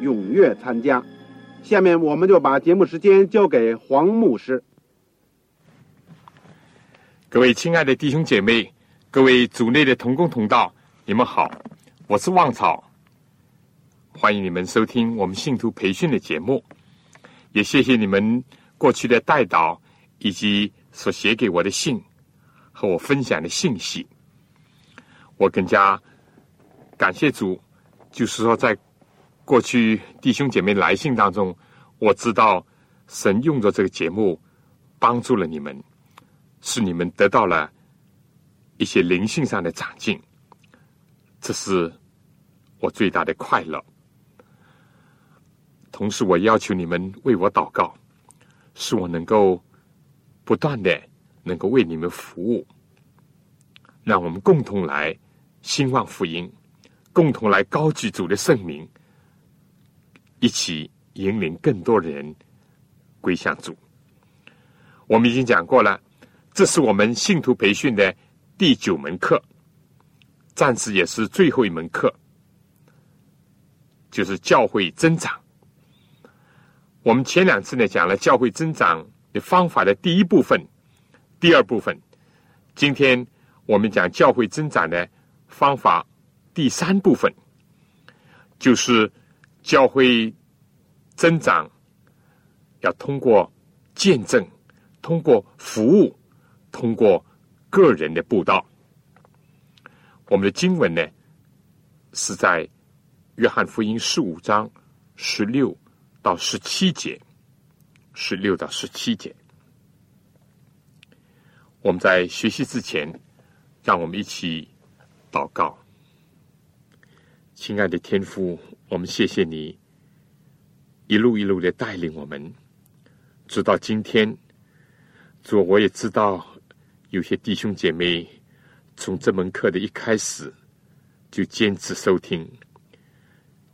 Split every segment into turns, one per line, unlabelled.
踊跃参加。下面我们就把节目时间交给黄牧师。
各位亲爱的弟兄姐妹，各位组内的同工同道，你们好，我是旺草，欢迎你们收听我们信徒培训的节目，也谢谢你们过去的带导以及。所写给我的信和我分享的信息，我更加感谢主。就是说，在过去弟兄姐妹来信当中，我知道神用着这个节目帮助了你们，使你们得到了一些灵性上的长进，这是我最大的快乐。同时，我要求你们为我祷告，使我能够。不断的能够为你们服务，让我们共同来兴旺福音，共同来高举主的圣名，一起引领更多人归向主。我们已经讲过了，这是我们信徒培训的第九门课，暂时也是最后一门课，就是教会增长。我们前两次呢讲了教会增长。的方法的第一部分，第二部分，今天我们讲教会增长的方法第三部分，就是教会增长要通过见证，通过服务，通过个人的布道。我们的经文呢是在约翰福音十五章十六到十七节。十六到十七节，我们在学习之前，让我们一起祷告。亲爱的天父，我们谢谢你一路一路的带领我们，直到今天。主，我也知道有些弟兄姐妹从这门课的一开始就坚持收听，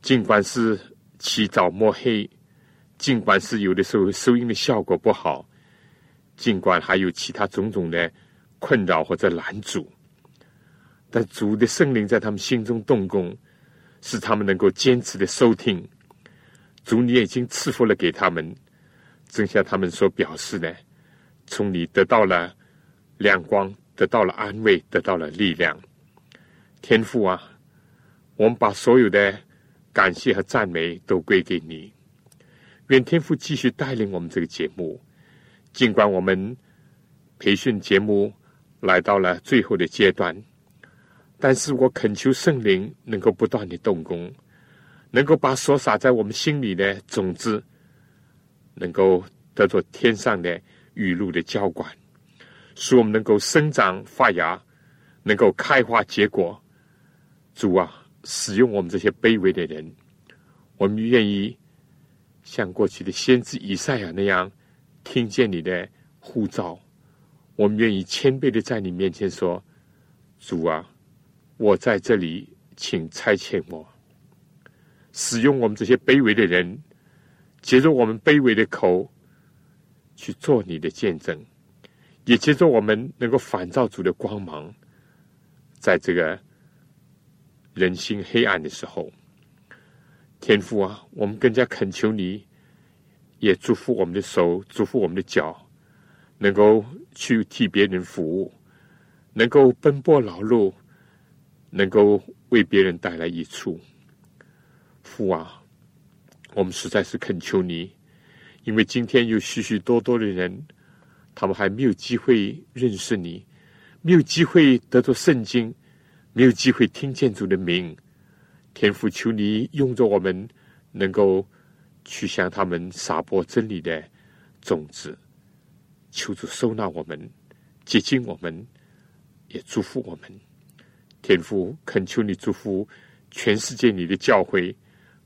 尽管是起早摸黑。尽管是有的时候收音的效果不好，尽管还有其他种种的困扰或者拦阻，但主的圣灵在他们心中动工，使他们能够坚持的收听。主，你已经赐福了给他们，正像他们所表示的，从你得到了亮光，得到了安慰，得到了力量。天父啊，我们把所有的感谢和赞美都归给你。愿天父继续带领我们这个节目，尽管我们培训节目来到了最后的阶段，但是我恳求圣灵能够不断的动工，能够把所撒在我们心里的种子，能够得着天上的雨露的浇灌，使我们能够生长发芽，能够开花结果。主啊，使用我们这些卑微的人，我们愿意。像过去的先知以赛亚那样，听见你的呼召，我们愿意谦卑的在你面前说：“主啊，我在这里，请差遣我，使用我们这些卑微的人，接着我们卑微的口去做你的见证，也接着我们能够反照主的光芒，在这个人心黑暗的时候。”天父啊，我们更加恳求你，也祝福我们的手，祝福我们的脚，能够去替别人服务，能够奔波劳碌，能够为别人带来益处。父啊，我们实在是恳求你，因为今天有许许多多的人，他们还没有机会认识你，没有机会得到圣经，没有机会听见主的名。天父，求你用着我们，能够去向他们撒播真理的种子。求主收纳我们，接近我们，也祝福我们。天父，恳求你祝福全世界你的教会，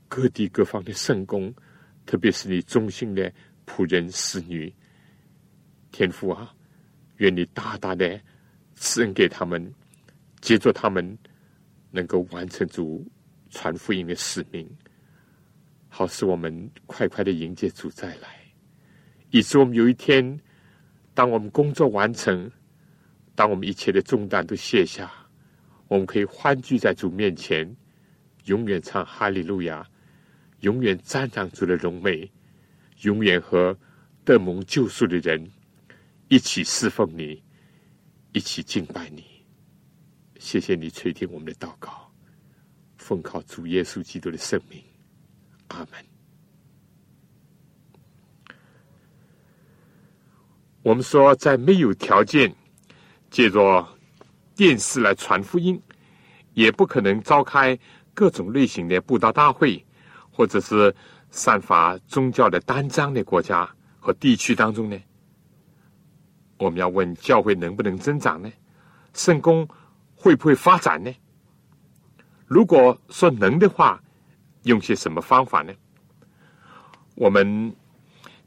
各地各方的圣公，特别是你忠心的仆人侍女。天父啊，愿你大大的赐恩给他们，接着他们能够完成主。传福音的使命，好使我们快快的迎接主再来，以致我们有一天，当我们工作完成，当我们一切的重担都卸下，我们可以欢聚在主面前，永远唱哈利路亚，永远赞赏主的荣美，永远和得蒙救赎的人一起侍奉你，一起敬拜你。谢谢你垂听我们的祷告。奉靠主耶稣基督的圣名，阿门。我们说，在没有条件借着电视来传福音，也不可能召开各种类型的布道大会，或者是散发宗教的单张的国家和地区当中呢？我们要问教会能不能增长呢？圣公会不会发展呢？如果说能的话，用些什么方法呢？我们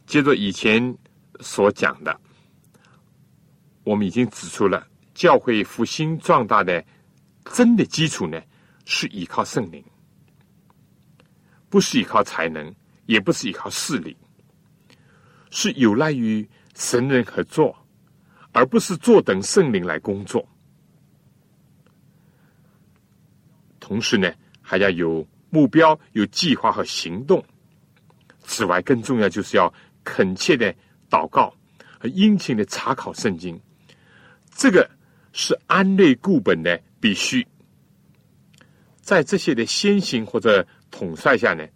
接着以前所讲的，我们已经指出了教会复兴壮大的真的基础呢，是依靠圣灵，不是依靠才能，也不是依靠势力，是有赖于神人合作，而不是坐等圣灵来工作。同时呢，还要有目标、有计划和行动。此外，更重要就是要恳切的祷告和殷勤的查考圣经。这个是安内固本的必须。在这些的先行或者统帅下呢，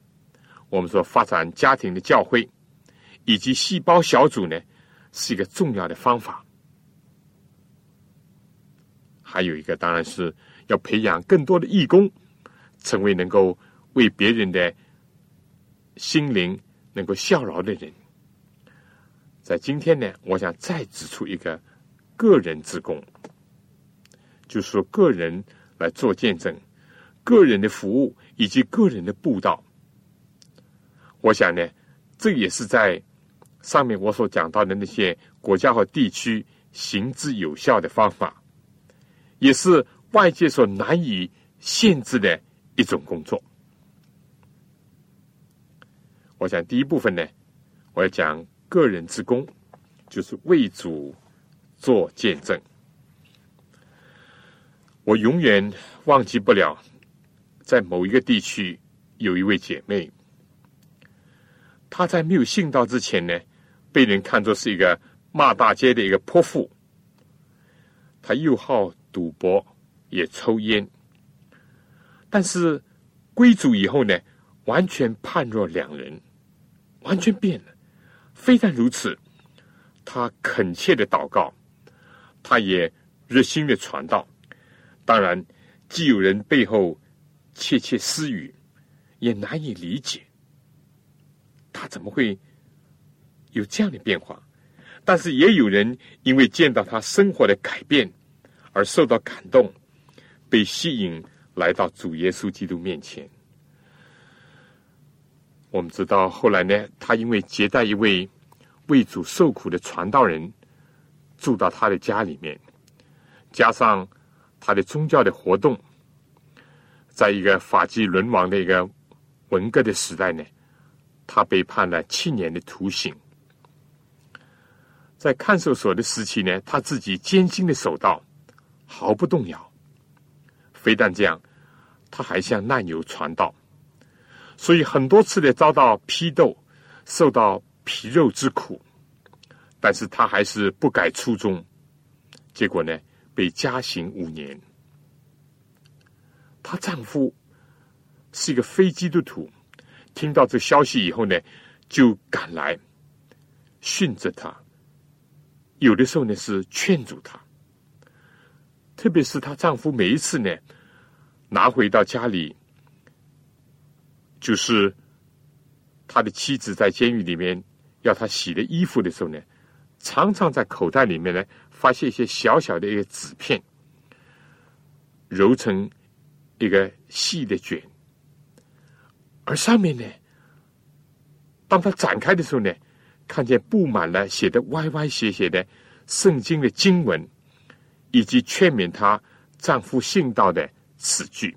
我们说发展家庭的教会以及细胞小组呢，是一个重要的方法。还有一个，当然是。要培养更多的义工，成为能够为别人的心灵能够效劳的人。在今天呢，我想再指出一个个人之功，就是说个人来做见证，个人的服务以及个人的布道。我想呢，这也是在上面我所讲到的那些国家和地区行之有效的方法，也是。外界所难以限制的一种工作。我想第一部分呢，我要讲个人之功，就是为主做见证。我永远忘记不了，在某一个地区有一位姐妹，她在没有信道之前呢，被人看作是一个骂大街的一个泼妇。她又好赌博。也抽烟，但是归主以后呢，完全判若两人，完全变了。非但如此，他恳切的祷告，他也热心的传道。当然，既有人背后窃窃私语，也难以理解他怎么会有这样的变化。但是，也有人因为见到他生活的改变而受到感动。被吸引来到主耶稣基督面前。我们知道，后来呢，他因为接待一位为主受苦的传道人，住到他的家里面，加上他的宗教的活动，在一个法纪沦亡的一个文革的时代呢，他被判了七年的徒刑。在看守所的时期呢，他自己艰辛的守道，毫不动摇。非但这样，他还向难友传道，所以很多次的遭到批斗，受到皮肉之苦，但是他还是不改初衷，结果呢，被加刑五年。她丈夫是一个非基督徒，听到这消息以后呢，就赶来训着他。有的时候呢是劝阻他，特别是她丈夫每一次呢拿回到家里，就是他的妻子在监狱里面要他洗的衣服的时候呢，常常在口袋里面呢发现一些小小的一个纸片，揉成一个细的卷，而上面呢，当他展开的时候呢。看见布满了写的歪歪斜斜的圣经的经文，以及劝勉她丈夫信道的词句。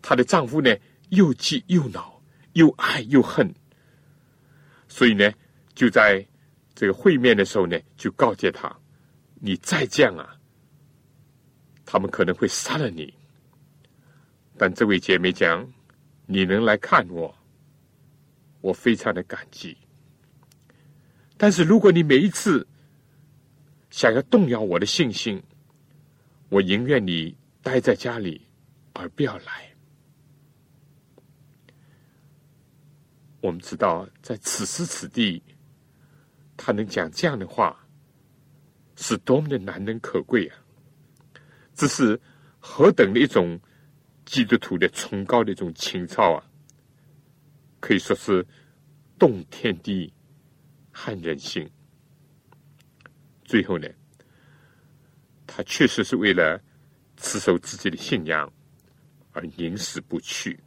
她的丈夫呢，又气又恼，又爱又恨。所以呢，就在这个会面的时候呢，就告诫他：“你再这样啊，他们可能会杀了你。”但这位姐妹讲：“你能来看我，我非常的感激。”但是，如果你每一次想要动摇我的信心，我宁愿你待在家里，而不要来。我们知道，在此时此地，他能讲这样的话，是多么的难能可贵啊！这是何等的一种基督徒的崇高的一种情操啊！可以说是动天地。撼人心。最后呢，他确实是为了持守自己的信仰而宁死不屈。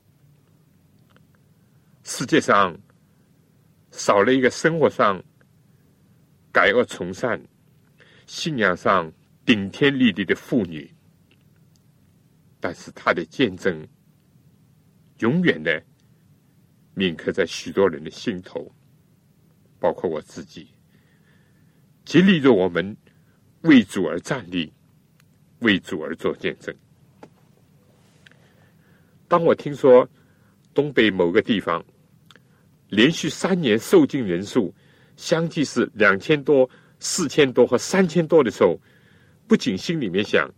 世界上少了一个生活上改恶从善、信仰上顶天立地的妇女，但是她的见证永远的铭刻在许多人的心头。包括我自己，激励着我们为主而站立，为主而做见证。当我听说东北某个地方连续三年受尽人数相继是两千多、四千多和三千多的时候，不仅心里面想：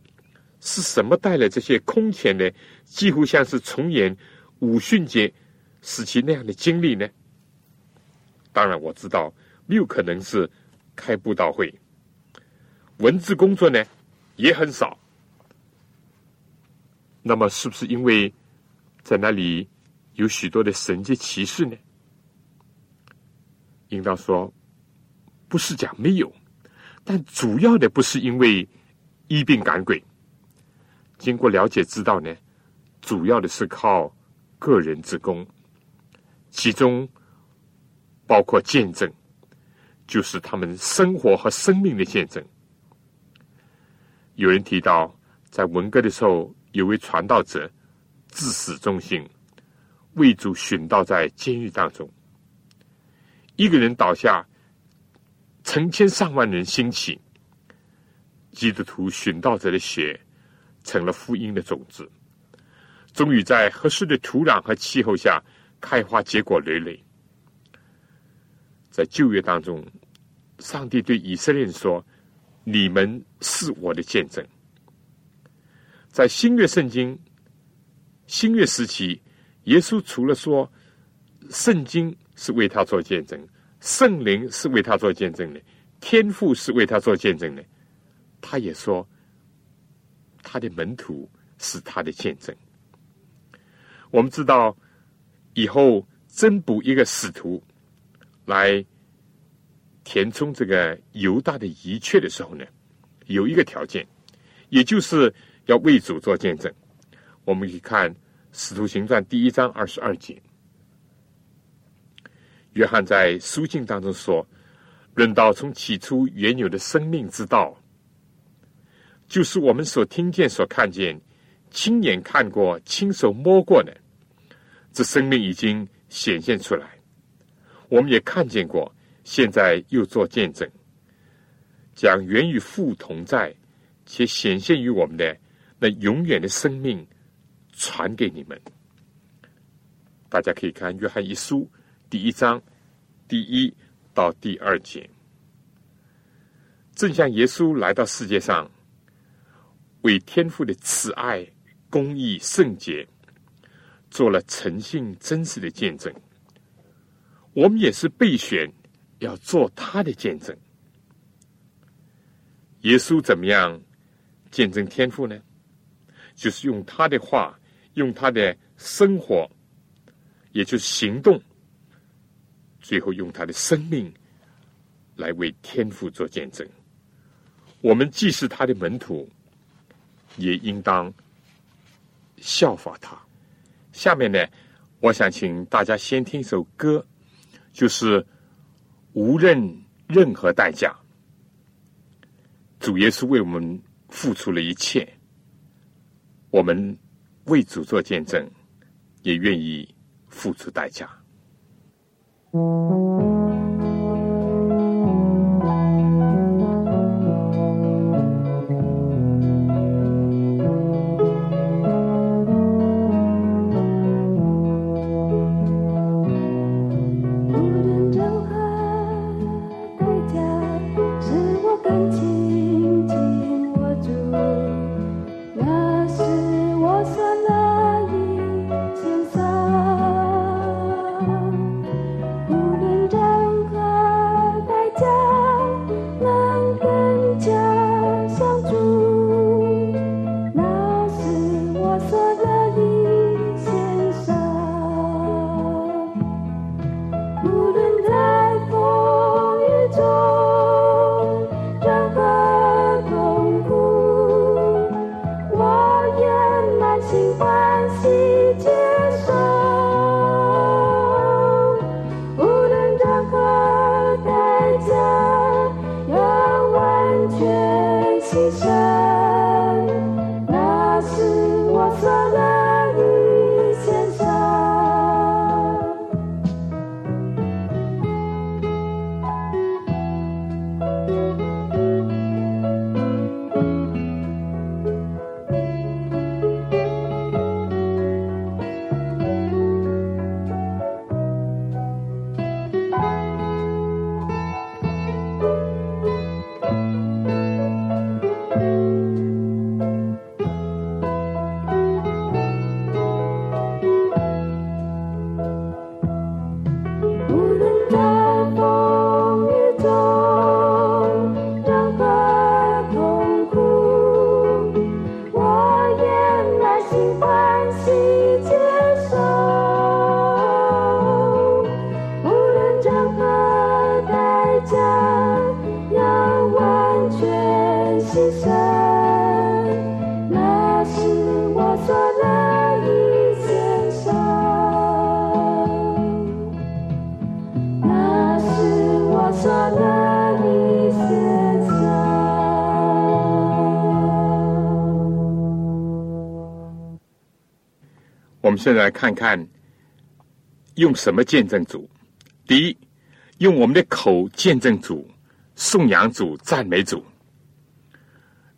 是什么带来这些空前的，几乎像是重演武训节时期那样的经历呢？当然，我知道没有可能是开布道会，文字工作呢也很少。那么，是不是因为在那里有许多的神迹奇事呢？应当说，不是讲没有，但主要的不是因为医病赶鬼。经过了解知道呢，主要的是靠个人之功，其中。包括见证，就是他们生活和生命的见证。有人提到，在文革的时候，有位传道者至死忠心，为主殉道在监狱当中。一个人倒下，成千上万人兴起。基督徒寻道者的血成了福音的种子，终于在合适的土壤和气候下开花结果累累。在旧约当中，上帝对以色列人说：“你们是我的见证。”在新约圣经、新约时期，耶稣除了说圣经是为他做见证，圣灵是为他做见证的，天父是为他做见证的，他也说他的门徒是他的见证。我们知道，以后增补一个使徒。来填充这个犹大的遗缺的时候呢，有一个条件，也就是要为主做见证。我们可以看《使徒行传》第一章二十二节，约翰在书信当中说：“论到从起初原有的生命之道，就是我们所听见、所看见、亲眼看过、亲手摸过的，这生命已经显现出来。”我们也看见过，现在又做见证，将源与父同在，且显现于我们的那永远的生命传给你们。大家可以看《约翰一书》第一章第一到第二节，正像耶稣来到世界上，为天父的慈爱、公义、圣洁，做了诚信真实的见证。我们也是备选要做他的见证。耶稣怎么样见证天赋呢？就是用他的话，用他的生活，也就是行动，最后用他的生命来为天赋做见证。我们既是他的门徒，也应当效法他。下面呢，我想请大家先听一首歌，就是无论任何代价。主耶稣为我们付出了一切，我们为主做见证，也愿意付出代价。Mm-hmm. 我们现在来看看，用什么见证主？第一，用我们的口见证主、颂扬主、赞美主。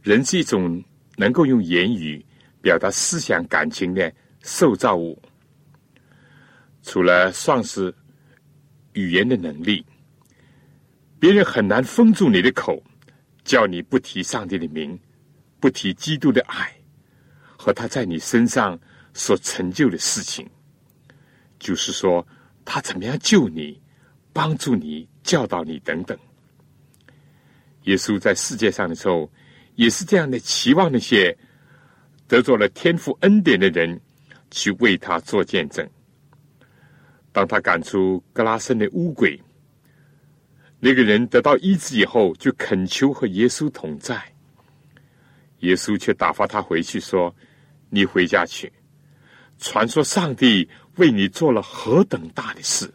人是一种能够用言语表达思想感情的受造物。除了算是语言的能力，别人很难封住你的口，叫你不提上帝的名，不提基督的爱和他在你身上。所成就的事情，就是说，他怎么样救你、帮助你、教导你等等。耶稣在世界上的时候，也是这样的，期望那些得着了天赋恩典的人去为他做见证。当他赶出格拉森的乌鬼，那个人得到医治以后，就恳求和耶稣同在。耶稣却打发他回去，说：“你回家去。”传说上帝为你做了何等大的事，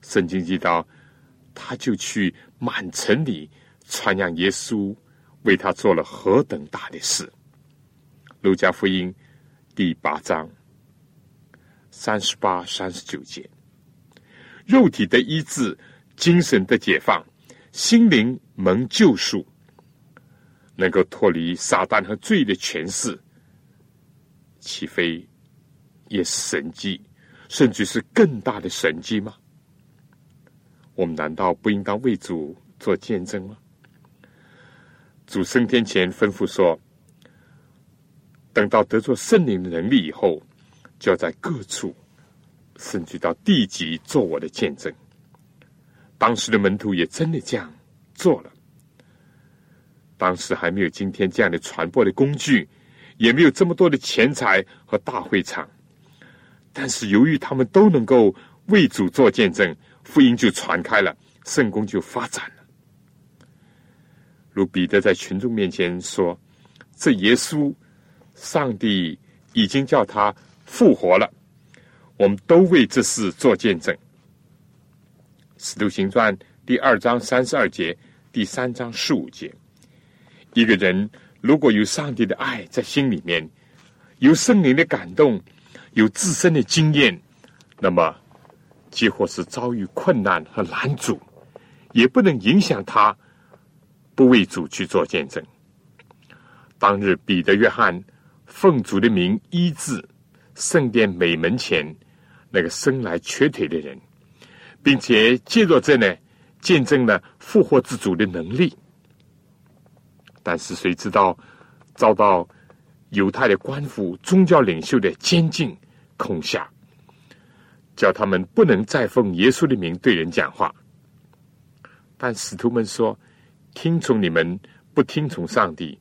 圣经记道，他就去满城里传扬耶稣为他做了何等大的事。路加福音第八章三十八、三十九节，肉体的医治，精神的解放，心灵蒙救赎，能够脱离撒旦和罪的权势。岂非也是神迹，甚至是更大的神迹吗？我们难道不应当为主做见证吗？主升天前吩咐说：“等到得着圣灵的能力以后，就要在各处甚至到地极做我的见证。当时的门徒也真的这样做了。当时还没有今天这样的传播的工具，也没有这么多的钱财和大会场，但是由于他们都能够为主做见证，福音就传开了，圣功就发展了。如彼得在群众面前说：“这耶稣，上帝已经叫他复活了，我们都为这事做见证。”《使徒行传》第二章三十二节，第三章十五节。一个人如果有上帝的爱在心里面，有圣灵的感动，有自身的经验，那么，几或是遭遇困难和拦阻，也不能影响他不为主去做见证。当日，彼得、约翰奉主的名医治圣殿美门前那个生来瘸腿的人。并且借着这呢，见证了复活之主的能力。但是谁知道遭到犹太的官府、宗教领袖的监禁、恐吓，叫他们不能再奉耶稣的名对人讲话。但使徒们说：“听从你们，不听从上帝，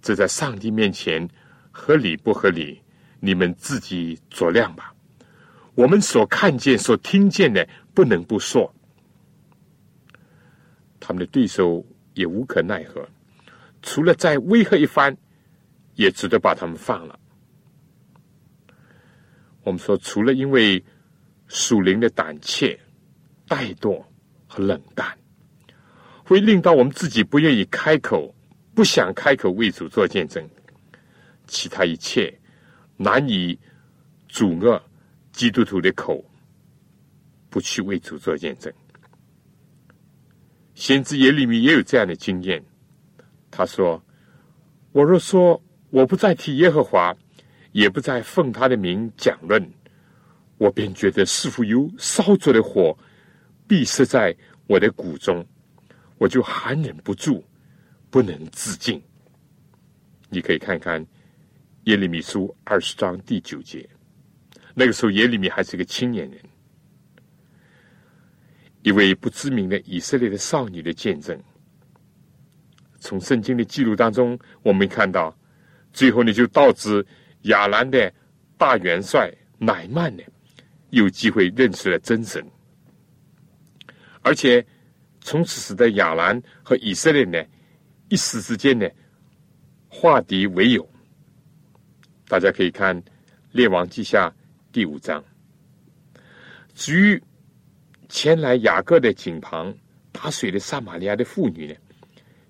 这在上帝面前合理不合理？你们自己酌量吧。”我们所看见、所听见的。不能不说，他们的对手也无可奈何，除了再威吓一番，也只得把他们放了。我们说，除了因为属灵的胆怯、怠惰和冷淡，会令到我们自己不愿意开口、不想开口为主做见证，其他一切难以阻遏基督徒的口。不去为主做见证。先知耶利米也有这样的经验。他说：“我若说我不再提耶和华，也不再奉他的名讲论，我便觉得似乎有烧着的火，闭塞在我的骨中，我就含忍不住，不能自禁。”你可以看看耶利米书二十章第九节。那个时候，耶利米还是个青年人。一位不知名的以色列的少女的见证，从圣经的记录当中，我们看到，最后呢，就导致亚兰的大元帅乃曼呢，有机会认识了真神，而且从此使得亚兰和以色列呢，一时之间呢，化敌为友。大家可以看《列王记下》第五章，至于。前来雅各的井旁打水的撒玛利亚的妇女呢，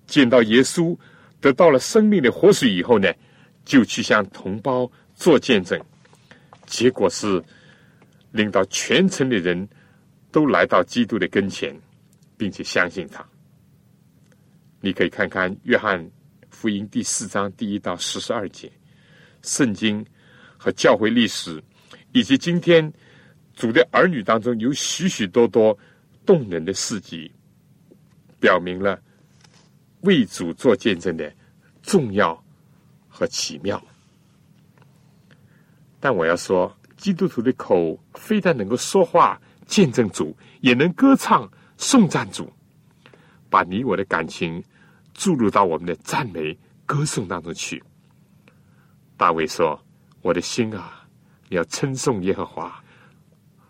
见到耶稣得到了生命的活水以后呢，就去向同胞做见证，结果是令到全城的人都来到基督的跟前，并且相信他。你可以看看约翰福音第四章第一到十十二节，圣经和教会历史，以及今天。主的儿女当中有许许多多动人的事迹，表明了为主做见证的重要和奇妙。但我要说，基督徒的口非但能够说话见证主，也能歌唱颂赞主，把你我的感情注入到我们的赞美歌颂当中去。大卫说：“我的心啊，要称颂耶和华。”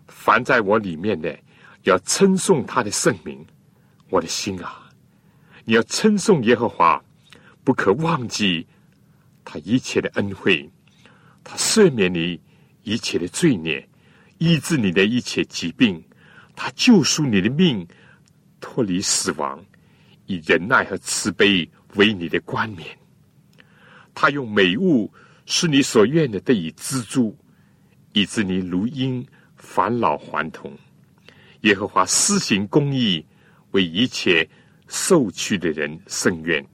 凡在我里面的，要称颂他的圣名。我的心啊，你要称颂耶和华，不可忘记他一切的恩惠，他赦免你一切的罪孽，医治你的一切疾病，他救赎你的命，脱离死亡，以仁爱和慈悲为你的冠冕。他用美物使你所愿的得以资助，以致你如鹰。返老还童，耶和华施行公义，为一切受屈的人伸冤。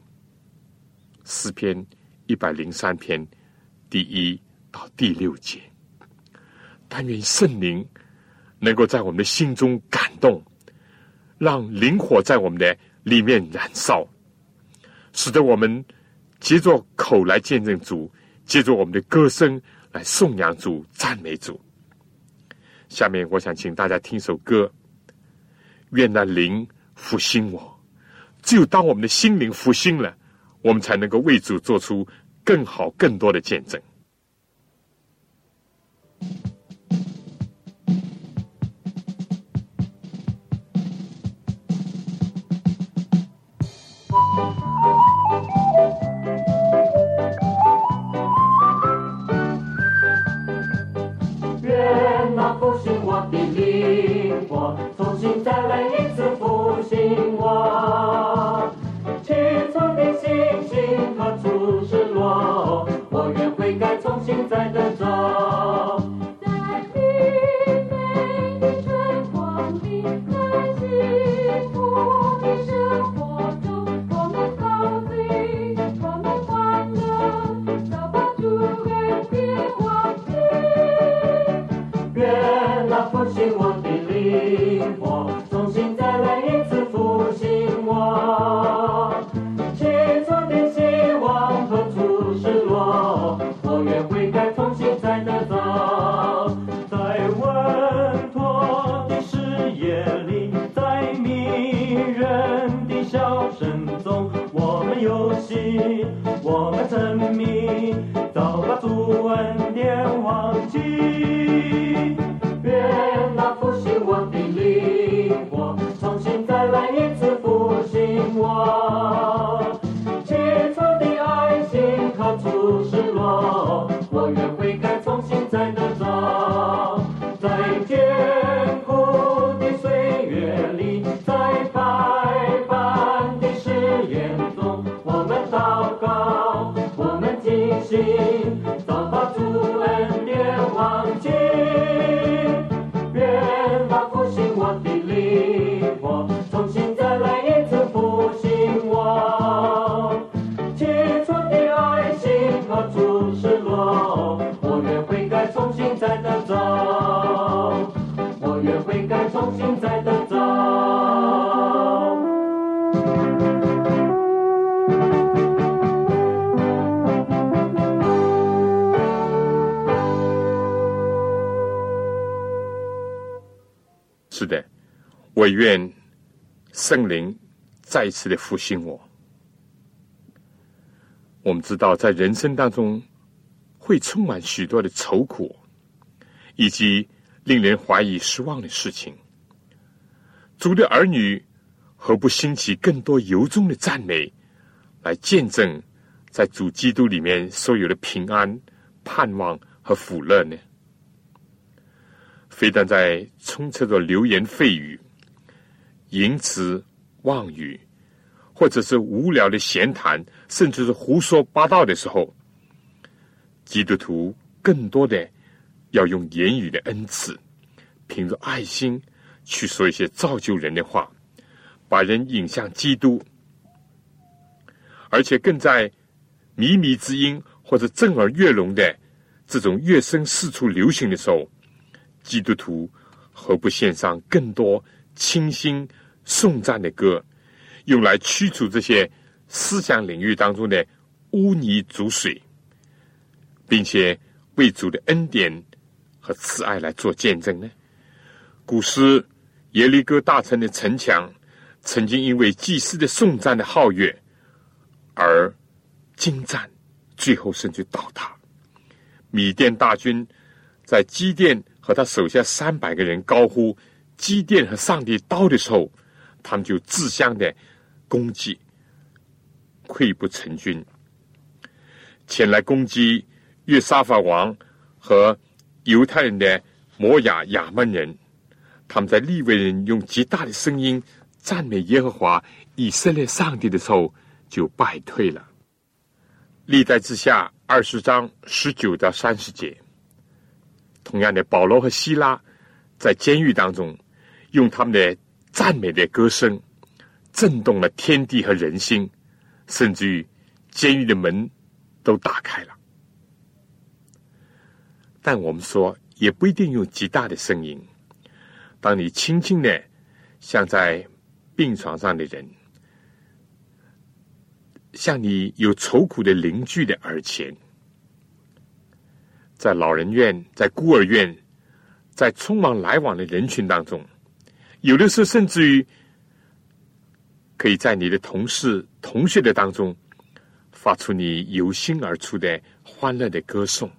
诗篇一百零三篇第一到第六节。但愿圣灵能够在我们的心中感动，让灵火在我们的里面燃烧，使得我们借着口来见证主，借着我们的歌声来颂扬主、赞美主。下面我想请大家听首歌，愿那灵复兴我。只有当我们的心灵复兴了，我们才能够为主做出更好、更多的见证。我的灵魂，重新再来一次我愿
悔改，重新再得着。
是的，我愿圣灵再次的复兴我。我们知道，在人生当中会充满许多的愁苦，以及令人怀疑、失望的事情。主的儿女何不兴起更多由衷的赞美，来见证在主基督里面所有的平安、盼望和福乐呢？非但在充斥着流言蜚语。淫词妄语，或者是无聊的闲谈，甚至是胡说八道的时候，基督徒更多的要用言语的恩赐，凭着爱心去说一些造就人的话，把人引向基督，而且更在靡靡之音或者震耳欲聋的这种乐声四处流行的时候，基督徒何不献上更多？清新颂赞的歌，用来驱除这些思想领域当中的污泥浊水，并且为主的恩典和慈爱来做见证呢？古诗耶利哥大城的城墙，曾经因为祭司的颂赞的皓月而精湛，最后甚至倒塌。米甸大军在基甸和他手下三百个人高呼。基甸和上帝刀的时候，他们就自相的攻击，溃不成军，前来攻击约沙法王和犹太人的摩亚亚门人。他们在利未人用极大的声音赞美耶和华以色列上帝的时候，就败退了。历代之下二十章十九到三十节，同样的，保罗和希拉在监狱当中。用他们的赞美的歌声，震动了天地和人心，甚至于监狱的门都打开了。但我们说，也不一定用极大的声音。当你轻轻的向在病床上的人，向你有愁苦的邻居的耳前，在老人院、在孤儿院、在匆忙来往的人群当中，有的时候甚至于可以在你的同事、同学的当中，发出你由心而出的欢乐的歌颂。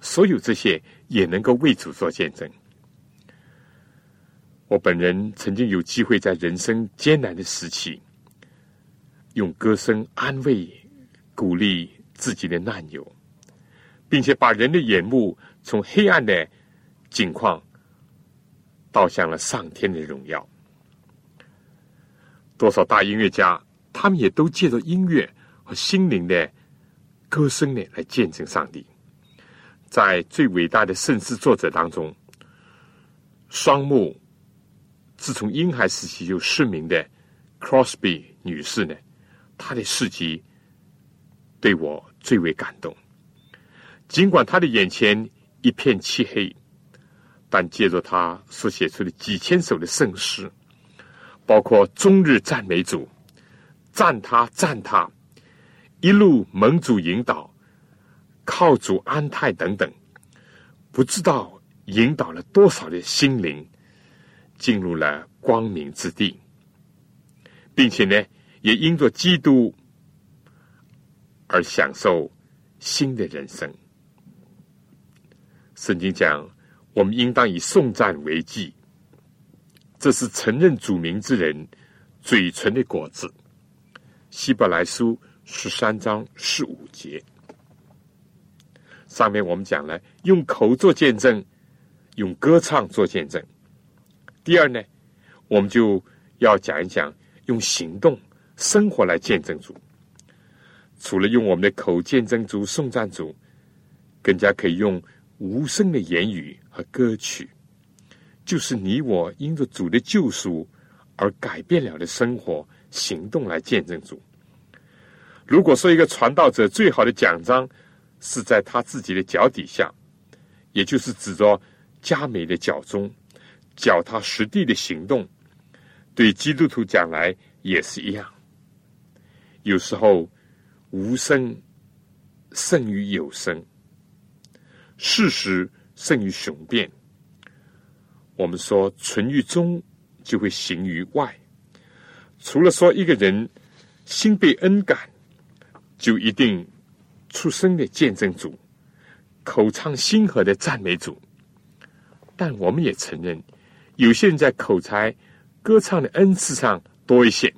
所有这些也能够为主做见证。我本人曾经有机会在人生艰难的时期，用歌声安慰、鼓励自己的难友，并且把人的眼目从黑暗的境况倒向了上天的荣耀。多少大音乐家，他们也都借着音乐和心灵的歌声呢，来见证上帝。在最伟大的圣诗作者当中，双目自从婴孩时期就失明的 Crosby 女士呢，她的事迹对我最为感动。尽管她的眼前一片漆黑，但借着她所写出的几千首的圣诗，包括终日赞美主、赞他、赞他，一路蒙主引导。靠主安泰等等，不知道引导了多少的心灵进入了光明之地，并且呢，也因着基督而享受新的人生。圣经讲，我们应当以颂赞为祭，这是承认主名之人嘴唇的果子。希伯来书十三章十五节。上面我们讲了，用口做见证，用歌唱做见证。第二呢，我们就要讲一讲用行动、生活来见证主。除了用我们的口见证主、颂赞主，更加可以用无声的言语和歌曲，就是你我因着主的救赎而改变了的生活行动来见证主。如果说一个传道者最好的奖章，是在他自己的脚底下，也就是指着佳美的脚中，脚踏实地的行动，对基督徒讲来也是一样。有时候无声胜于有声，事实胜于雄辩。我们说存于中，就会行于外。除了说一个人心被恩感，就一定。出生的见证主，口唱心和的赞美主，但我们也承认，有些人在口才、歌唱的恩赐上多一些，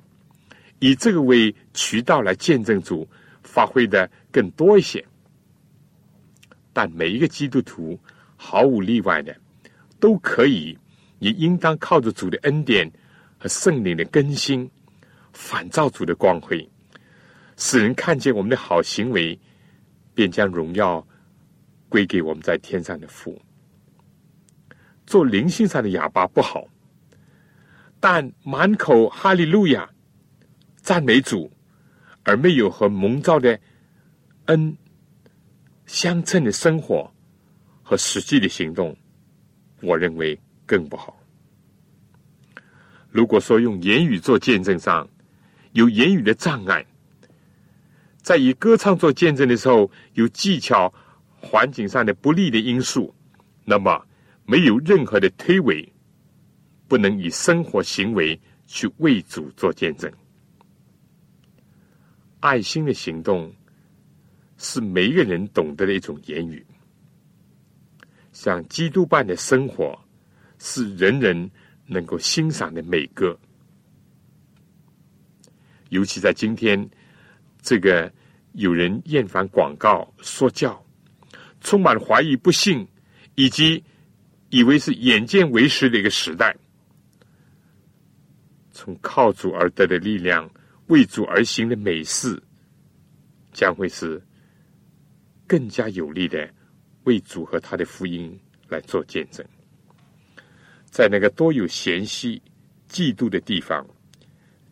以这个为渠道来见证主，发挥的更多一些。但每一个基督徒毫无例外的，都可以，也应当靠着主的恩典和圣灵的更新，反照主的光辉，使人看见我们的好行为。便将荣耀归给我们在天上的父。做灵性上的哑巴不好，但满口哈利路亚赞美主，而没有和蒙召的恩相称的生活和实际的行动，我认为更不好。如果说用言语做见证上有言语的障碍，在以歌唱做见证的时候，有技巧、环境上的不利的因素，那么没有任何的推诿，不能以生活行为去为主做见证。爱心的行动是每一个人懂得的一种言语，像基督般的生活是人人能够欣赏的美歌，尤其在今天。这个有人厌烦广告、说教，充满怀疑、不信，以及以为是眼见为实的一个时代。从靠主而得的力量，为主而行的美事，将会是更加有力的为主和他的福音来做见证。在那个多有嫌隙、嫉妒的地方，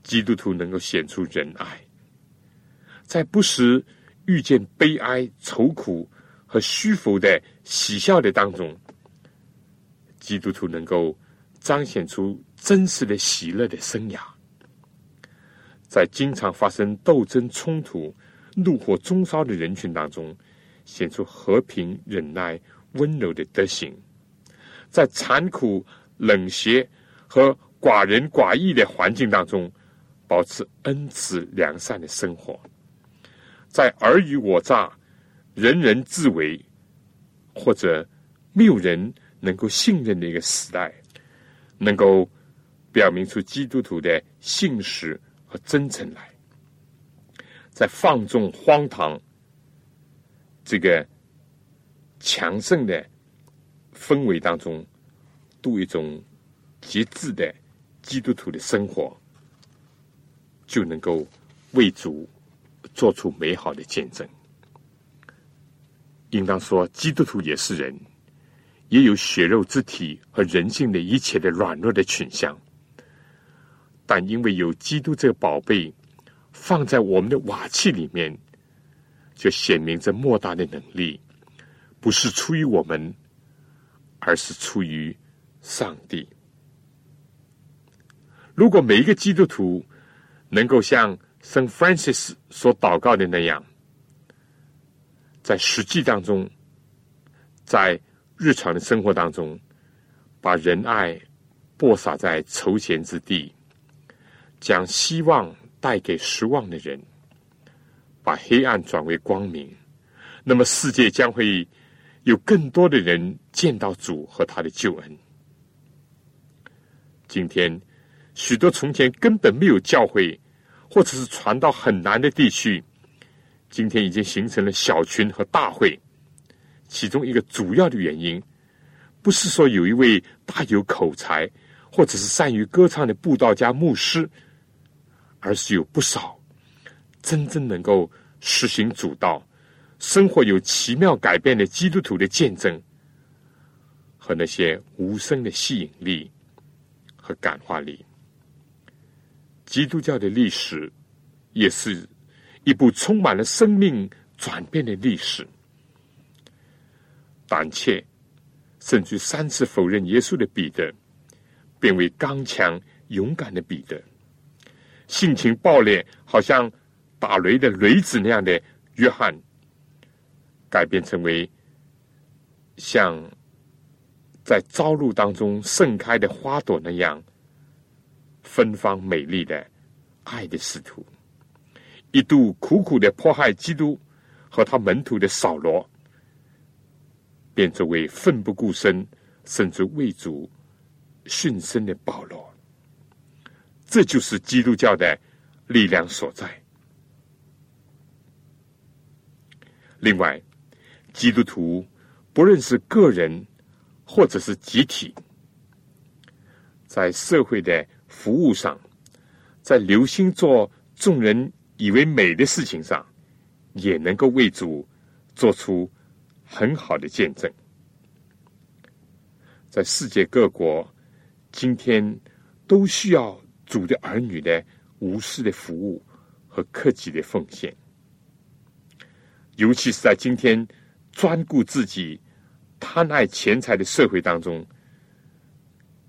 基督徒能够显出仁爱。在不时遇见悲哀、愁苦和虚浮的喜笑的当中，基督徒能够彰显出真实的喜乐的生涯。在经常发生斗争、冲突、怒火中烧的人群当中，显出和平、忍耐、温柔的德行。在残酷、冷血和寡人寡义的环境当中，保持恩慈良善的生活，在尔虞我诈、人人自危或者没有人能够信任的一个时代，能够表明出基督徒的信实和真诚来，在放纵荒唐这个强盛的。氛围当中，度一种节制的基督徒的生活，就能够为主做出美好的见证。应当说，基督徒也是人，也有血肉之体和人性的一切的软弱的倾向。但因为有基督这个宝贝放在我们的瓦器里面，就显明着莫大的能力，不是出于我们。而是出于上帝。如果每一个基督徒能够像圣 Francis 所祷告的那样，在实际当中，在日常的生活当中，把仁爱播撒在筹钱之地，将希望带给失望的人，把黑暗转为光明，那么世界将会。有更多的人见到主和他的救恩。今天，许多从前根本没有教会，或者是传到很难的地区，今天已经形成了小群和大会。其中一个主要的原因，不是说有一位大有口才，或者是善于歌唱的布道家牧师，而是有不少真正能够实行主道。生活有奇妙改变的基督徒的见证，和那些无声的吸引力和感化力。基督教的历史也是一部充满了生命转变的历史。胆怯甚至三次否认耶稣的彼得，变为刚强勇敢的彼得；性情暴烈，好像打雷的雷子那样的约翰。改变成为像在朝露当中盛开的花朵那样芬芳美丽的爱的使徒，一度苦苦的迫害基督和他门徒的扫罗，变作为奋不顾身甚至为主殉身的保罗。这就是基督教的力量所在。另外。基督徒不论是个人或者是集体，在社会的服务上，在留心做众人以为美的事情上，也能够为主做出很好的见证。在世界各国，今天都需要主的儿女的无私的服务和克己的奉献，尤其是在今天。专顾自己、贪爱钱财的社会当中，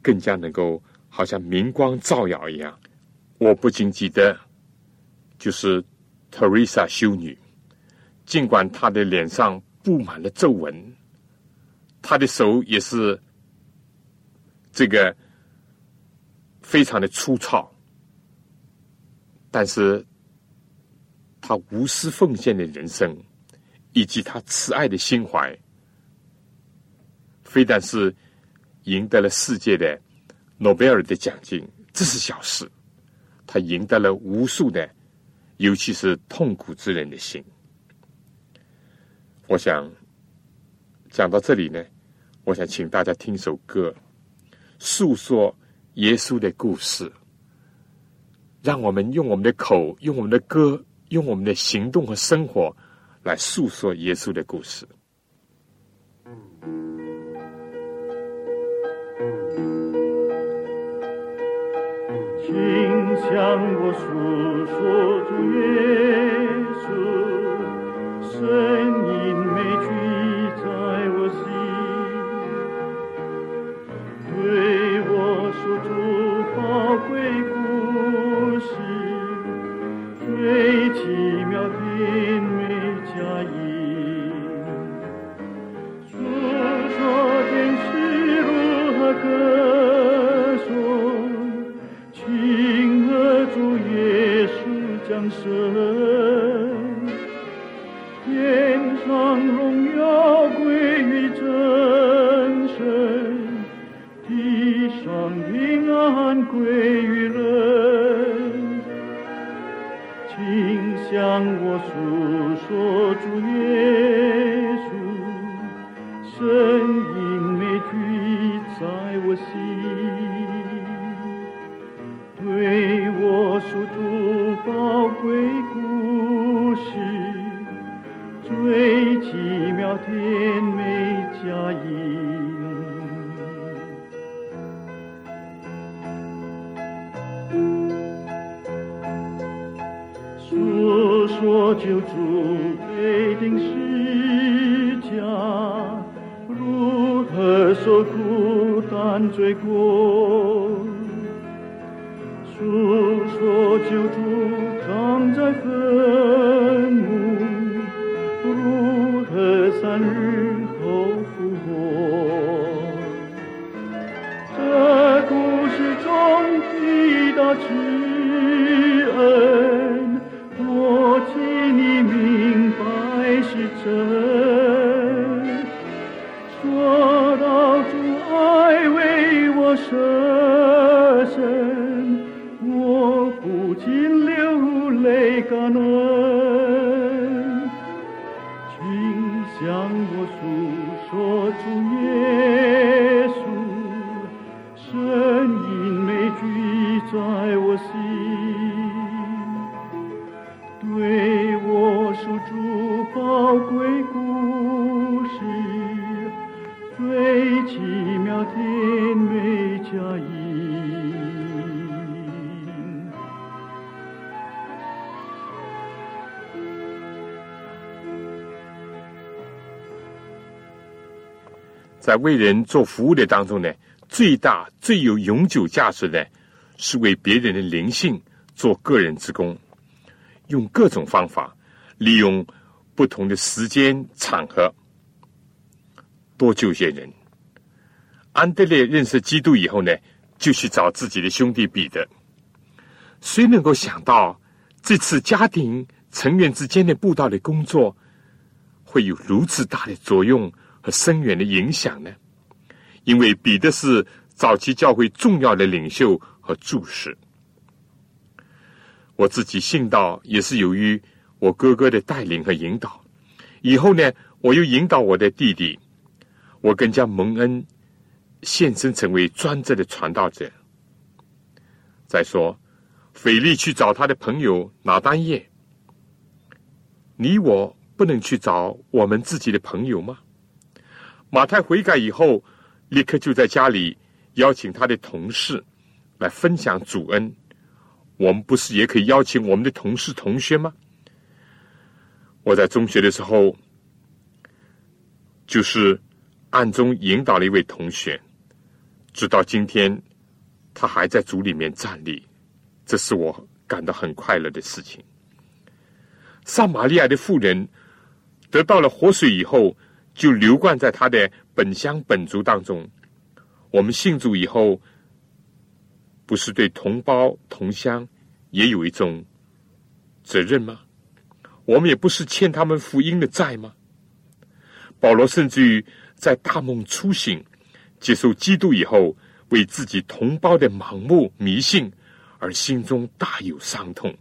更加能够好像明光照耀一样。我不仅记得，就是 Teresa 修女，尽管她的脸上布满了皱纹，他的手也是这个非常的粗糙，但是他无私奉献的人生。以及他慈爱的心怀，非但是赢得了世界的诺贝尔的奖金，这是小事。他赢得了无数的，尤其是痛苦之人的心。我想讲到这里呢，我想请大家听首歌，诉说耶稣的故事，让我们用我们的口，用我们的歌，用我们的行动和生活。来诉说耶稣的故事，
请向我诉说主耶稣，最奇妙的。美，佳音，诉说天使路。我声音每句在我心，对我说出宝贵故事，最奇妙甜美佳音。
在为人做服务的当中呢，最大最有永久价值的，是为别人的灵性做个人之功，用各种方法，利用不同的时间场合，多救些人。安德烈认识基督以后呢，就去找自己的兄弟彼得。谁能够想到这次家庭成员之间的布道的工作，会有如此大的作用和深远的影响呢？因为彼得是早期教会重要的领袖和柱石。我自己信道也是由于我哥哥的带领和引导。以后呢，我又引导我的弟弟，我更加蒙恩，献身成为专职的传道者。再说，腓力去找他的朋友拿丹叶，你我不能去找我们自己的朋友吗？马太悔改以后，立刻就在家里邀请他的同事来分享主恩。我们不是也可以邀请我们的同事、同学吗？我在中学的时候，就是暗中引导了一位同学，直到今天，他还在组里面站立，这是我感到很快乐的事情。撒玛利亚的妇人得到了活水以后，就流灌在他的本乡本族当中。我们信主以后，不是对同胞同乡也有一种责任吗？我们也不是欠他们福音的债吗？保罗甚至于在大梦初醒、接受基督以后，为自己同胞的盲目迷信而心中大有伤痛。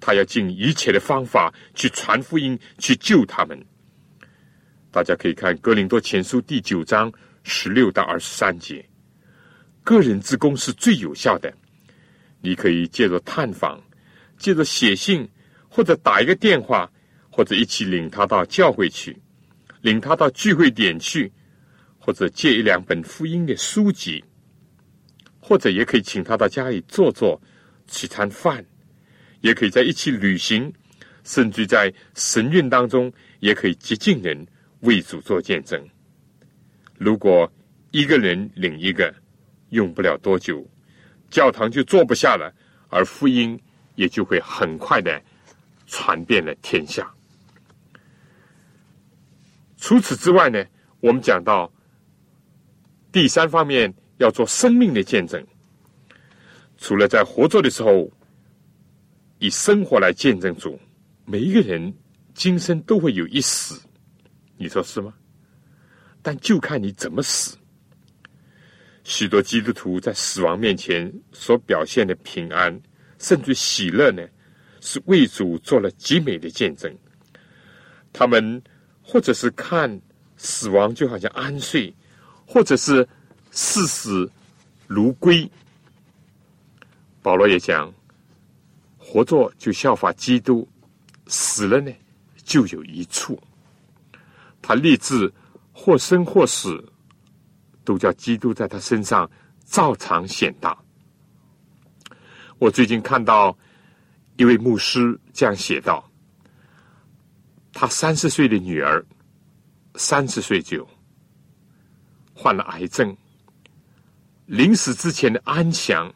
他要尽一切的方法去传福音，去救他们。大家可以看《哥林多前书》第九章十六到二十三节。个人之功是最有效的，你可以借着探访，借着写信，或者打一个电话，或者一起领他到教会去，领他到聚会点去，或者借一两本福音的书籍，或者也可以请他到家里坐坐，吃餐饭，也可以在一起旅行，甚至在神韵当中也可以接近人为主做见证。如果一个人领一个，用不了多久，教堂就坐不下了，而福音也就会很快的传遍了天下。除此之外呢，我们讲到第三方面要做生命的见证，除了在活着的时候以生活来见证主，每一个人今生都会有一死，你说是吗？但就看你怎么死。许多基督徒在死亡面前所表现的平安，甚至喜乐呢，是为主做了极美的见证。他们或者是看死亡就好像安睡，或者是视死如归。保罗也讲，活着就效法基督，死了呢就有一处。他立志或生或死，都叫基督在他身上照常显大。我最近看到一位牧师这样写道：他三十岁的女儿，三十岁就患了癌症，临死之前的安详。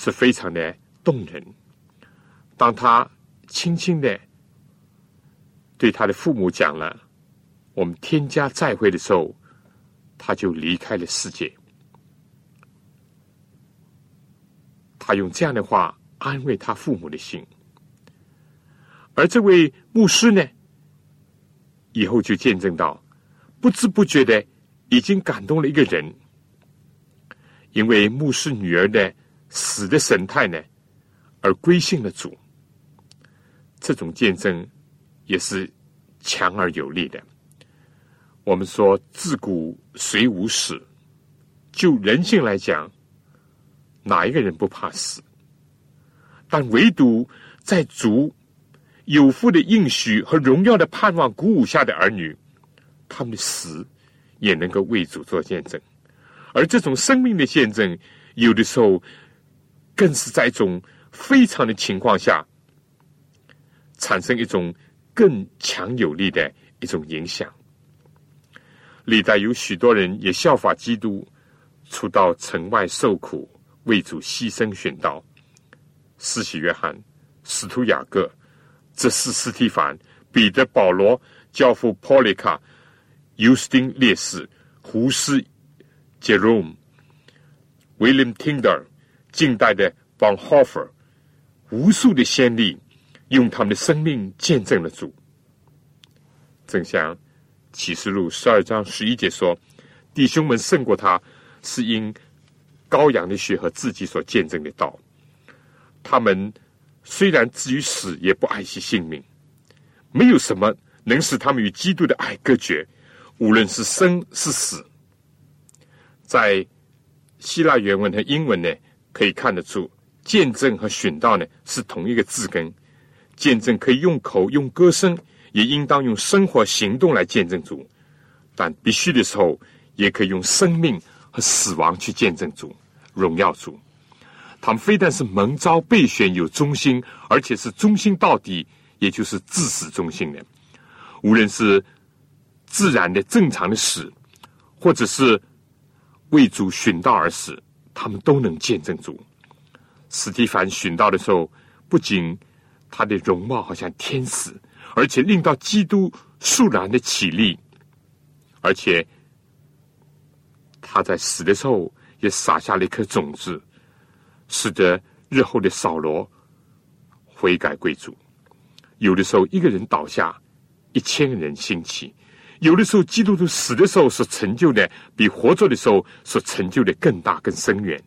是非常的动人。当他轻轻的对他的父母讲了“我们天家再会”的时候，他就离开了世界。他用这样的话安慰他父母的心，而这位牧师呢，以后就见证到，不知不觉的已经感动了一个人，因为牧师女儿的。死的神态呢，而归信了主，这种见证也是强而有力的。我们说自古谁无死？就人性来讲，哪一个人不怕死？但唯独在主有父的应许和荣耀的盼望鼓舞下的儿女，他们的死也能够为主做见证。而这种生命的见证，有的时候。更是在一种非常的情况下，产生一种更强有力的一种影响。历代有许多人也效法基督，出到城外受苦，为主牺牲殉道。施洗约翰、使徒雅各、这是斯提凡、彼得、保罗、教父波利卡、尤斯丁烈士、胡斯、Jerome、William Tyndale。近代的 von Hofer，无数的先例用他们的生命见证了主。正像启示录十二章十一节说：“弟兄们胜过他，是因羔羊的血和自己所见证的道。他们虽然至于死，也不爱惜性命。没有什么能使他们与基督的爱隔绝，无论是生是死。”在希腊原文和英文呢？可以看得出，见证和殉道呢是同一个字根。见证可以用口、用歌声，也应当用生活行动来见证主。但必须的时候，也可以用生命和死亡去见证主、荣耀主。他们非但是蒙召备选有忠心，而且是忠心到底，也就是至死忠心的。无论是自然的正常的死，或者是为主殉道而死。他们都能见证主。史蒂凡寻道的时候，不仅他的容貌好像天使，而且令到基督肃然的起立，而且他在死的时候也撒下了一颗种子，使得日后的扫罗悔改归主。有的时候一个人倒下，一千个人兴起；有的时候基督徒死的时候所成就的，比活着的时候所成就的更大、更深远。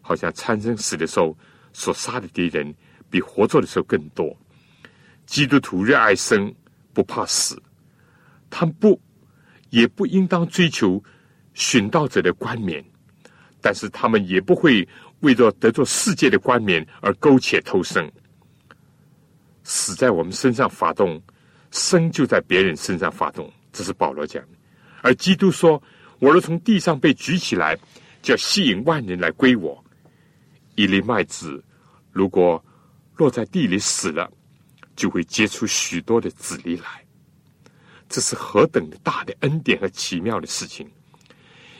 好像参生死的时候所杀的敌人，比活着的时候更多。基督徒热爱生，不怕死，他们不也不应当追求寻道者的冠冕，但是他们也不会为着得着世界的冠冕而苟且偷生。死在我们身上发动，生就在别人身上发动。这是保罗讲的，而基督说：“我若从地上被举起来，就要吸引万人来归我。”一粒麦子如果落在地里死了，就会结出许多的籽粒来。这是何等的大的恩典和奇妙的事情！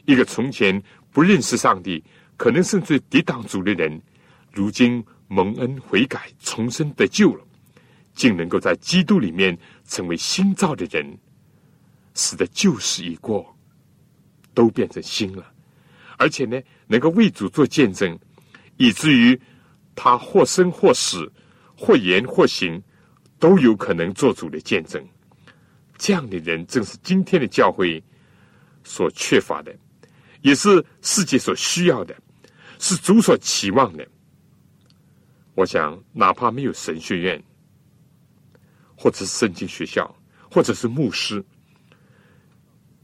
一个从前不认识上帝，可能甚至抵挡主的人，如今蒙恩悔改，重生得救了，竟能够在基督里面成为新造的人。死的旧事已过，都变成新了，而且呢，能够为主做见证，以至于他或生或死，或言或行，都有可能做主的见证。这样的人正是今天的教会所缺乏的，也是世界所需要的，是主所期望的。我想，哪怕没有神学院，或者是圣经学校，或者是牧师，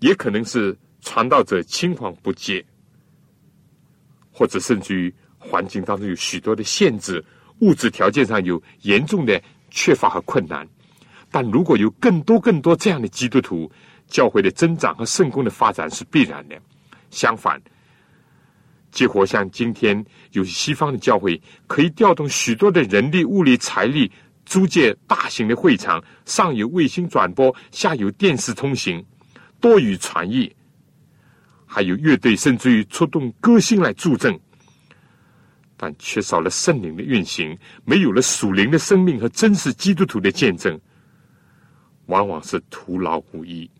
也可能是传道者青黄不接，或者甚至于环境当中有许多的限制，物质条件上有严重的缺乏和困难。但如果有更多更多这样的基督徒，教会的增长和圣功的发展是必然的。相反，结果像今天有西方的教会，可以调动许多的人力、物力、财力，租借大型的会场，上有卫星转播，下有电视通行，多语传译，还有乐队，甚至于出动歌星来助阵。但缺少了圣灵的运行，没有了属灵的生命和真实基督徒的见证。往往是徒劳无益，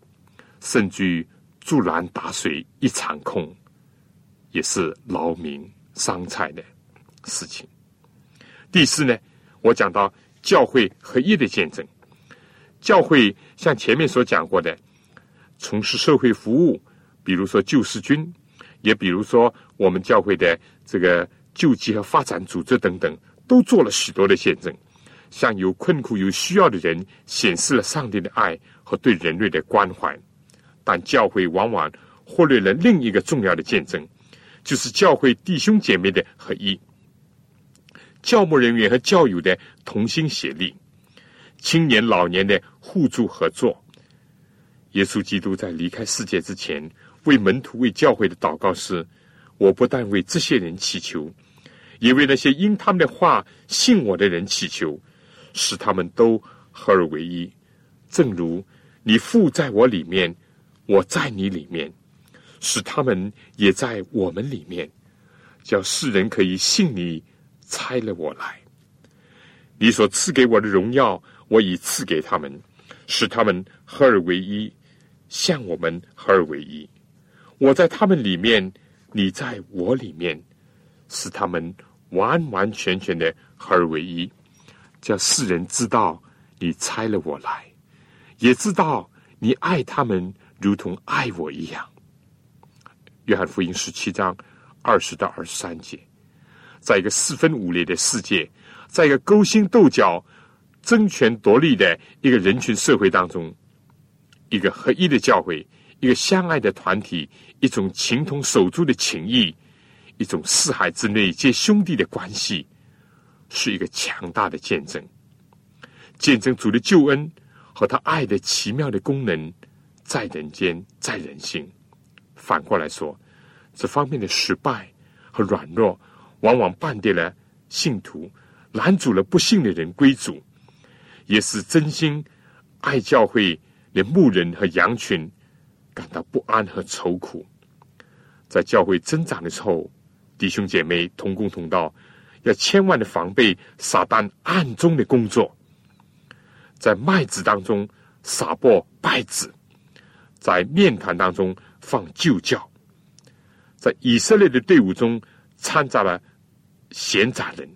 甚至于竹篮打水一场空，也是劳民伤财的事情。第四呢，我讲到教会合一的见证。教会像前面所讲过的，从事社会服务，比如说救世军，也比如说我们教会的这个救济和发展组织等等，都做了许多的见证。向有困苦、有需要的人显示了上帝的爱和对人类的关怀，但教会往往忽略了另一个重要的见证，就是教会弟兄姐妹的合一，教牧人员和教友的同心协力，青年老年的互助合作。耶稣基督在离开世界之前，为门徒、为教会的祷告是：我不但为这些人祈求，也为那些因他们的话信我的人祈求。使他们都合而为一，正如你父在我里面，我在你里面，使他们也在我们里面，叫世人可以信你差了我来。你所赐给我的荣耀，我已赐给他们，使他们合而为一，像我们合而为一。我在他们里面，你在我里面，使他们完完全全的合而为一。叫世人知道你猜了我来，也知道你爱他们如同爱我一样。约翰福音十七章二十到二十三节，在一个四分五裂的世界，在一个勾心斗角、争权夺利的一个人群社会当中，一个合一的教会，一个相爱的团体，一种情同手足的情谊，一种四海之内皆兄弟的关系。是一个强大的见证，见证主的救恩和他爱的奇妙的功能，在人间，在人心。反过来说，这方面的失败和软弱，往往绊跌了信徒，拦阻了不幸的人归主，也是真心爱教会的牧人和羊群感到不安和愁苦。在教会增长的时候，弟兄姐妹同工同道。要千万的防备撒旦暗中的工作，在麦子当中撒播败子，在面团当中放旧教，在以色列的队伍中掺杂了闲杂人。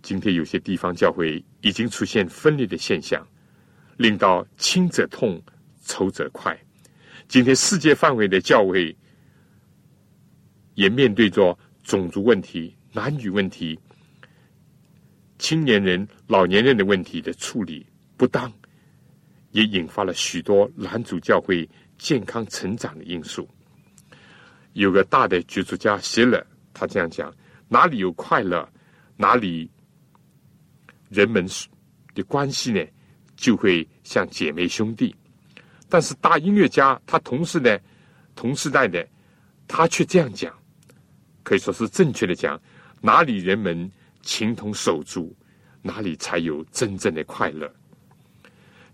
今天有些地方教会已经出现分裂的现象，令到轻者痛，仇者快。今天世界范围的教会也面对着种族问题。男女问题、青年人、老年人的问题的处理不当，也引发了许多男主教会健康成长的因素。有个大的剧作家写了，他这样讲：哪里有快乐，哪里人们的关系呢，就会像姐妹兄弟。但是大音乐家他同时呢，同时代的他却这样讲，可以说是正确的讲。哪里人们情同手足，哪里才有真正的快乐。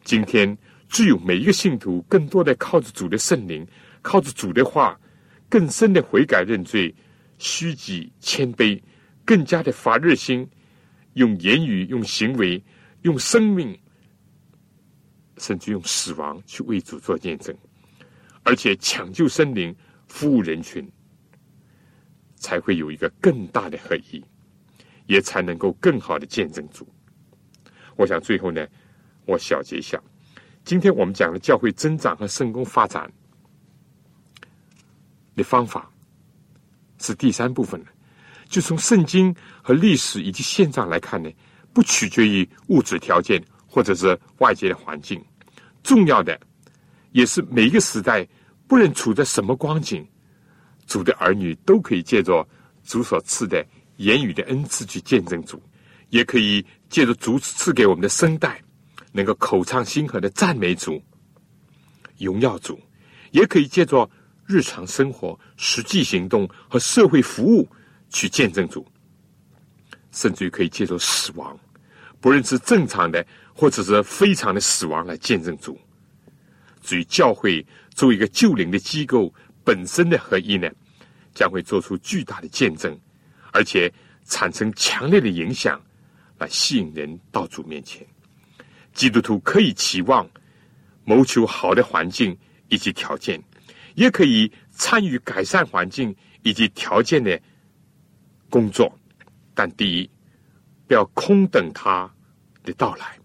今天只有每一个信徒更多的靠着主的圣灵，靠着主的话，更深的悔改认罪，虚己谦卑，更加的发热心，用言语、用行为、用生命，甚至用死亡去为主做见证，而且抢救生灵，服务人群。才会有一个更大的合一，也才能够更好的见证主。我想最后呢，我小结一下，今天我们讲的教会增长和圣功发展的方法是第三部分，就从圣经和历史以及现状来看呢，不取决于物质条件或者是外界的环境，重要的也是每一个时代，不论处在什么光景，主的儿女都可以借着主所赐的言语的恩赐去见证主，也可以借着主赐给我们的声带，能够口唱心和的赞美主、荣耀主，也可以借着日常生活、实际行动和社会服务。去见证主，甚至于可以借助死亡，不论是正常的或者是非常的死亡来见证主。至于教会作为一个救灵的机构本身的合一呢，将会做出巨大的见证，而且产生强烈的影响，来吸引人到主面前。基督徒可以期望谋求好的环境以及条件，也可以参与改善环境以及条件的。工作，但第一，不要空等他的到来，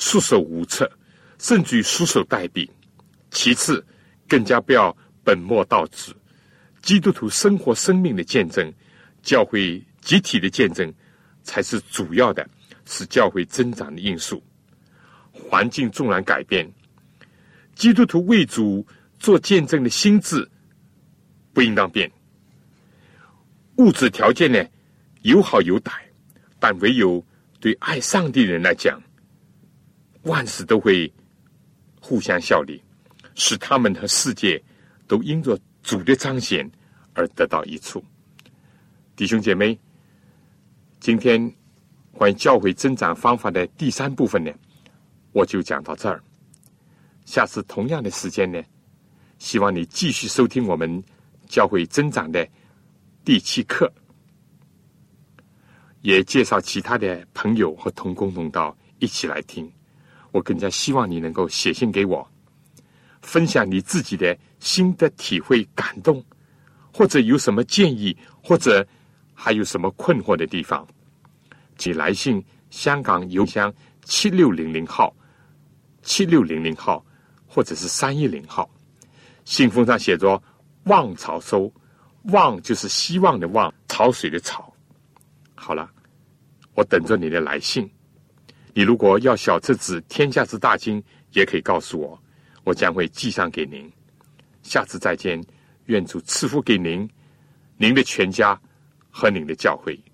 束手无策，甚至于束手待毙；其次，更加不要本末倒置。基督徒生活生命的见证，教会集体的见证，才是主要的，是教会增长的因素。环境纵然改变，基督徒为主做见证的心智，不应当变。物质条件呢，有好有歹，但唯有对爱上帝人来讲，万事都会互相效力，使他们和世界都因着主的彰显而得到益处。弟兄姐妹，今天关于教会增长方法的第三部分呢，我就讲到这儿。下次同样的时间呢，希望你继续收听我们教会增长的。第七课，也介绍其他的朋友和同工同道一起来听。我更加希望你能够写信给我，分享你自己的心得体会、感动，或者有什么建议，或者还有什么困惑的地方，请来信香港邮箱七六零零号、七六零零号，或者是三一零号。信封上写着“望潮收”。望就是希望的望，潮水的潮。好了，我等着你的来信。你如果要小册子《天下之大经》，也可以告诉我，我将会寄上给您。下次再见，愿主赐福给您、您的全家和您的教会。